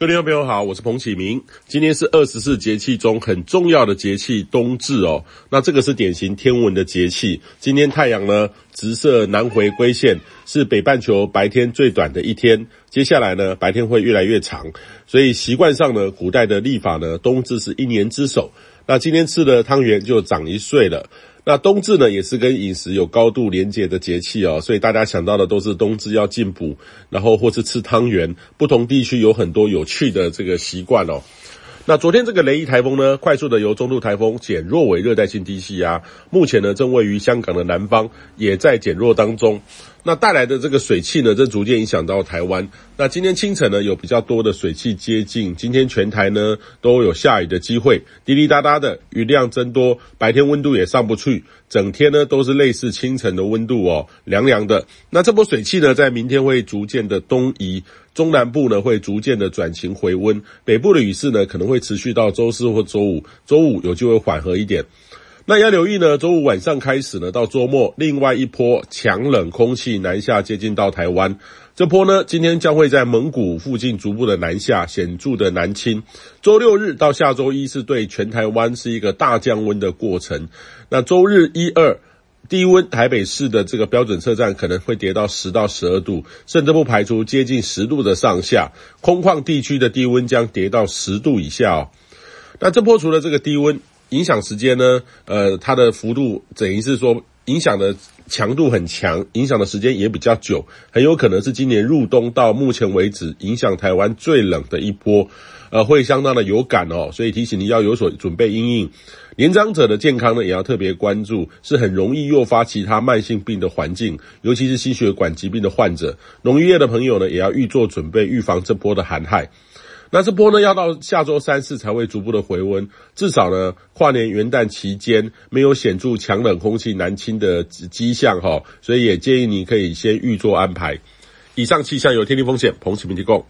各位听众朋友好，我是彭启明。今天是二十四节气中很重要的节气冬至哦。那这个是典型天文的节气。今天太阳呢直射南回归线，是北半球白天最短的一天。接下来呢白天会越来越长，所以习惯上呢，古代的历法呢，冬至是一年之首。那今天吃的汤圆就长一岁了。那冬至呢，也是跟饮食有高度连结的节气哦，所以大家想到的都是冬至要进补，然后或是吃汤圆。不同地区有很多有趣的这个习惯哦。那昨天这个雷伊台风呢，快速的由中度台风减弱为热带性低气压，目前呢正位于香港的南方，也在减弱当中。那带来的这个水汽呢，正逐渐影响到台湾。那今天清晨呢，有比较多的水汽接近。今天全台呢都有下雨的机会，滴滴答答的雨量增多，白天温度也上不去，整天呢都是类似清晨的温度哦，凉凉的。那这波水汽呢，在明天会逐渐的东移，中南部呢会逐渐的转晴回温，北部的雨势呢可能会持续到周四或周五，周五有机会缓和一点。那要留意呢，周五晚上开始呢，到周末，另外一波强冷空气南下接近到台湾。这波呢，今天将会在蒙古附近逐步的南下，显著的南侵。周六日到下周一是对全台湾是一个大降温的过程。那周日一二低温，台北市的这个标准测站可能会跌到十到十二度，甚至不排除接近十度的上下。空旷地区的低温将跌到十度以下哦。那这波除了这个低温，影响时间呢？呃，它的幅度等于是说，影响的强度很强，影响的时间也比较久，很有可能是今年入冬到目前为止影响台湾最冷的一波，呃，会相当的有感哦。所以提醒你要有所准备因应。年长者的健康呢，也要特别关注，是很容易诱发其他慢性病的环境，尤其是心血管疾病的患者。农业的朋友呢，也要预做准备，预防这波的寒害。那这波呢，要到下周三四才会逐步的回温，至少呢，跨年元旦期间没有显著强冷空气南侵的迹象哈，所以也建议你可以先预做安排。以上气象有天气风险彭启明提供。